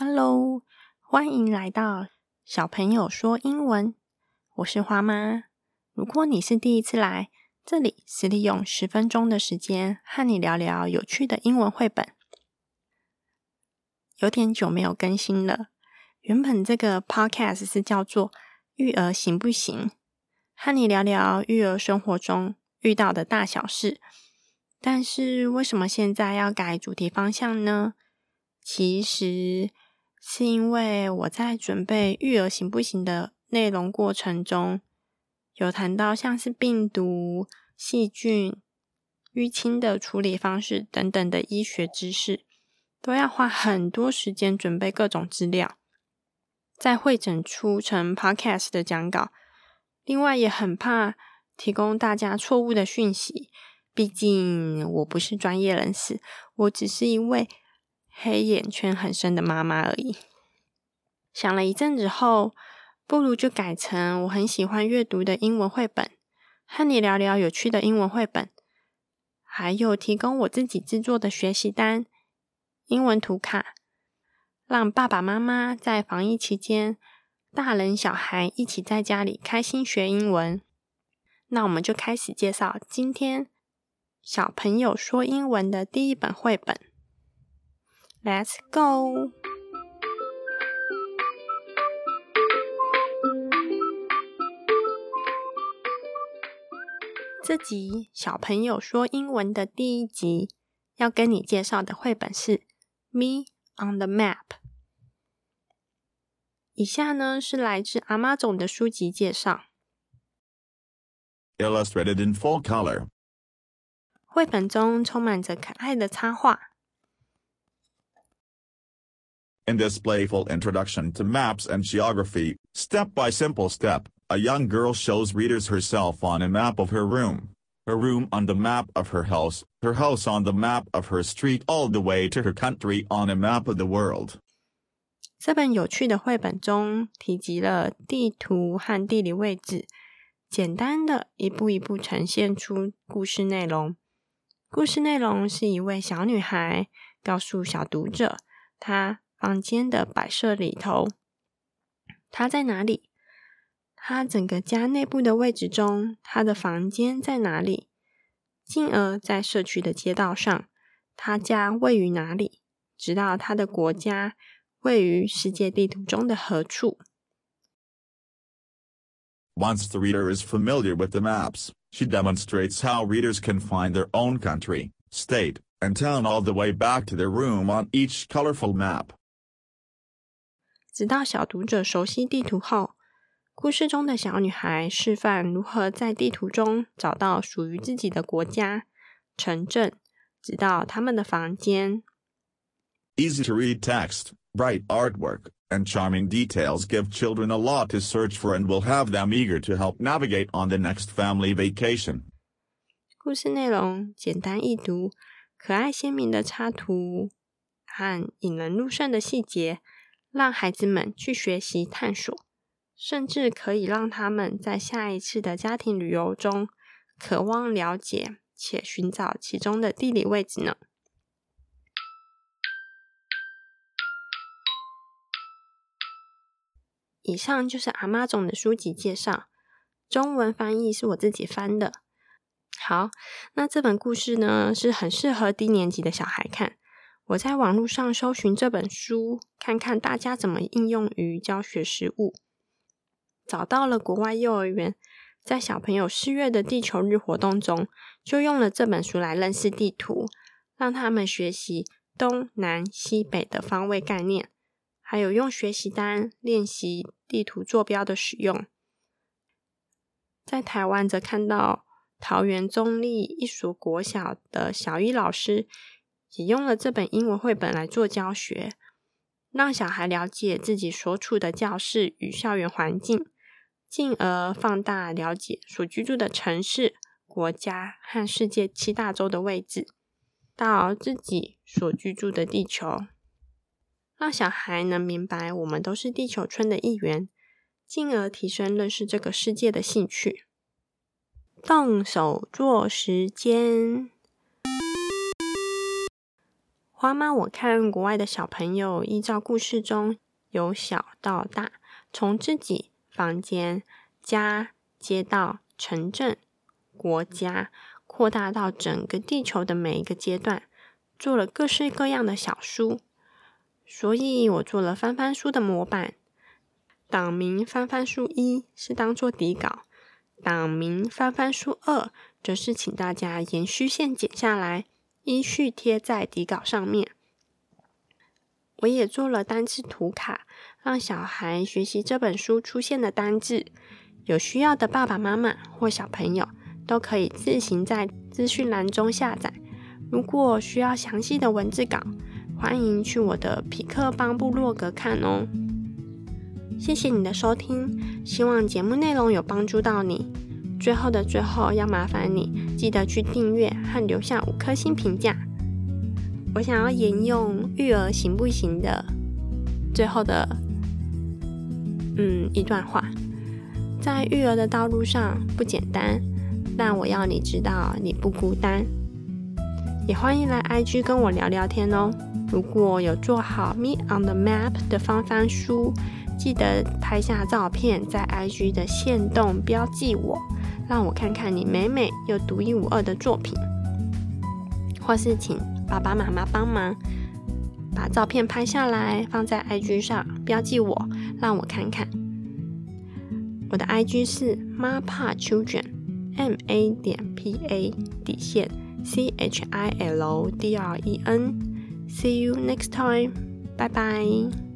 Hello，欢迎来到小朋友说英文。我是花妈。如果你是第一次来，这里是利用十分钟的时间和你聊聊有趣的英文绘本。有点久没有更新了。原本这个 Podcast 是叫做“育儿行不行”，和你聊聊育儿生活中遇到的大小事。但是为什么现在要改主题方向呢？其实是因为我在准备“育儿行不行”的内容过程中，有谈到像是病毒、细菌、淤青的处理方式等等的医学知识，都要花很多时间准备各种资料，再会诊出成 Podcast 的讲稿。另外，也很怕提供大家错误的讯息。毕竟我不是专业人士，我只是一位黑眼圈很深的妈妈而已。想了一阵子后，不如就改成我很喜欢阅读的英文绘本，和你聊聊有趣的英文绘本，还有提供我自己制作的学习单、英文图卡，让爸爸妈妈在防疫期间，大人小孩一起在家里开心学英文。那我们就开始介绍今天。小朋友说英文的第一本绘本，Let's go！这集小朋友说英文的第一集要跟你介绍的绘本是《Me on the Map》。以下呢是来自阿妈总的书籍介绍，Illustrated in full color。绘本中充满着可爱的插画。In this playful introduction to maps and geography, step by simple step, a young girl shows readers herself on a map of her room, her room on the map of her house, her house on the map of her street, all the way to her country on a map of the world. 这本有趣的绘本中提及了地图和地理位置，简单的一步一步呈现出故事内容。故事内容是一位小女孩告诉小读者，她 房间的摆设里头，她在哪里？她整个家内部的位置中，她的房间在哪里？进而，在社区的街道上，她家位于哪里？直到她的国家位于世界地图中的何处？Once the reader is familiar with the maps, she demonstrates how readers can find their own country, state, and town all the way back to their room on each colorful map. 直到小读者熟悉地图后，故事中的小女孩示范如何在地图中找到属于自己的国家、城镇，直到他们的房间。Easy to read text, bright artwork, and charming details give children a lot to search for and will have them eager to help navigate on the next family vacation. 故事内容简单易读，可爱鲜明的插图和引人入胜的细节，让孩子们去学习探索，甚至可以让他们在下一次的家庭旅游中渴望了解且寻找其中的地理位置呢。以上就是阿妈总的书籍介绍，中文翻译是我自己翻的。好，那这本故事呢是很适合低年级的小孩看。我在网络上搜寻这本书，看看大家怎么应用于教学实务，找到了国外幼儿园在小朋友四月的地球日活动中，就用了这本书来认识地图，让他们学习东南西北的方位概念。还有用学习单练习地图坐标的使用，在台湾则看到桃园中立一所国小的小一老师也用了这本英文绘本来做教学，让小孩了解自己所处的教室与校园环境，进而放大了解所居住的城市、国家和世界七大洲的位置，到自己所居住的地球。让小孩能明白我们都是地球村的一员，进而提升认识这个世界的兴趣。动手做时间，花妈，我看国外的小朋友依照故事中由小到大，从自己房间、家、街道、城镇、国家，扩大到整个地球的每一个阶段，做了各式各样的小书。所以我做了翻翻书的模板，党名翻翻书一是当做底稿，党名翻翻书二则是请大家沿虚线剪下来，依序贴在底稿上面。我也做了单字图卡，让小孩学习这本书出现的单字。有需要的爸爸妈妈或小朋友都可以自行在资讯栏中下载。如果需要详细的文字稿，欢迎去我的匹克邦部落格看哦。谢谢你的收听，希望节目内容有帮助到你。最后的最后，要麻烦你记得去订阅和留下五颗星评价。我想要沿用育儿行不行的最后的嗯一段话，在育儿的道路上不简单，但我要你知道你不孤单。也欢迎来 IG 跟我聊聊天哦。如果有做好 Me on the Map 的翻翻书，记得拍下照片，在 IG 的线动标记我，让我看看你美美又独一无二的作品。或是请爸爸妈妈帮忙把照片拍下来，放在 IG 上标记我，让我看看。我的 IG 是 Mapa Children，M A 点 P A 底线 C H I L D R E N。See you next time. Bye bye.